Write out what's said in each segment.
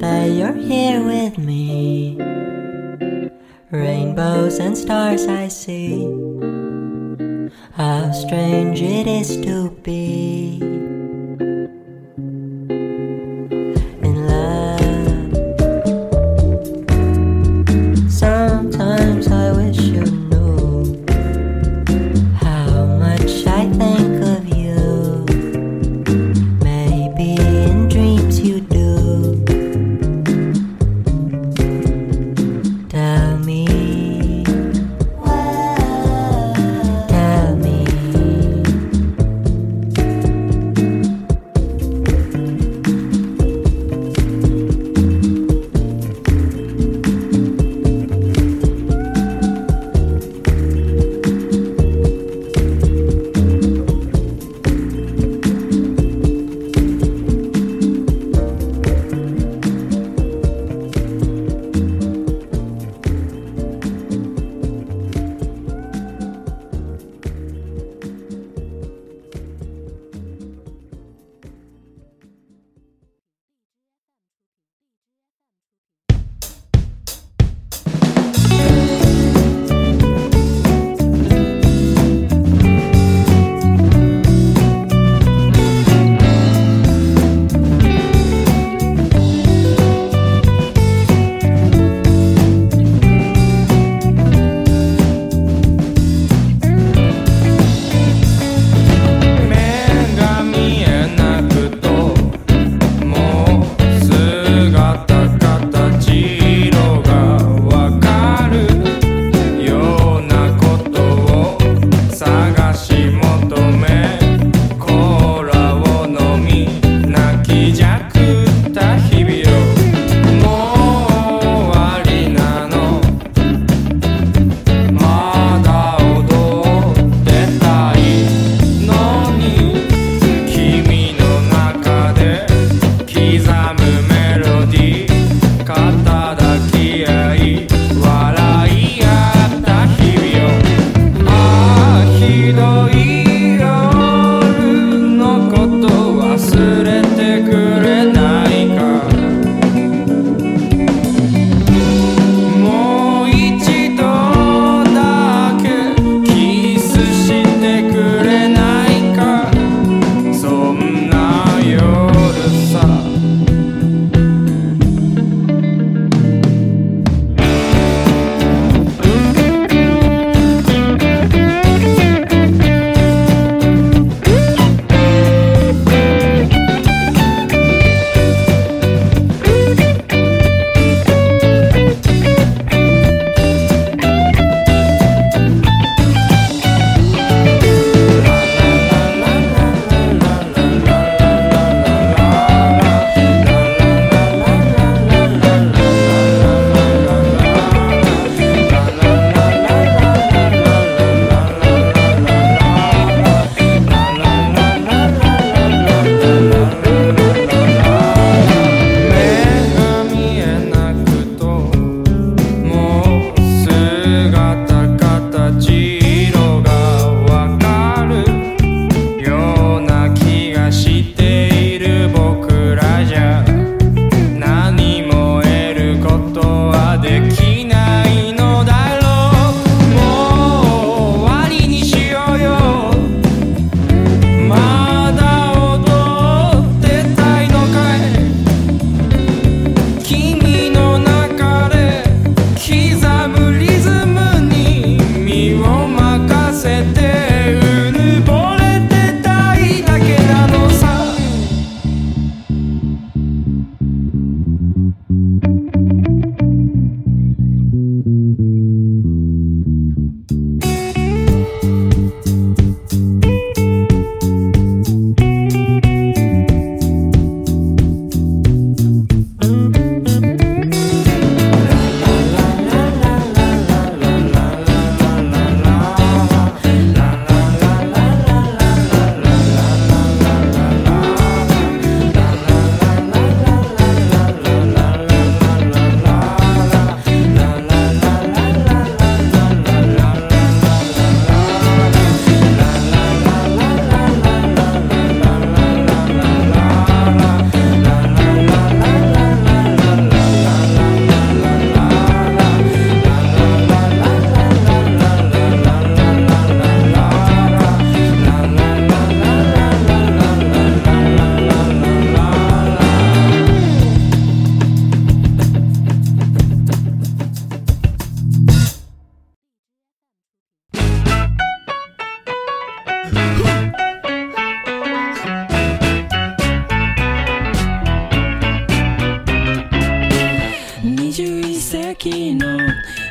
that you're here with me. Rainbows and stars I see. How strange it is to be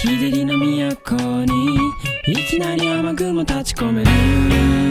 日照りの都にいきなり雨雲立ち込める。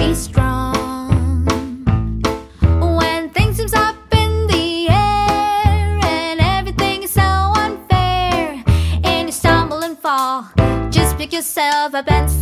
be strong. When things up in the air and everything is so unfair, and you stumble and fall, just pick yourself up and.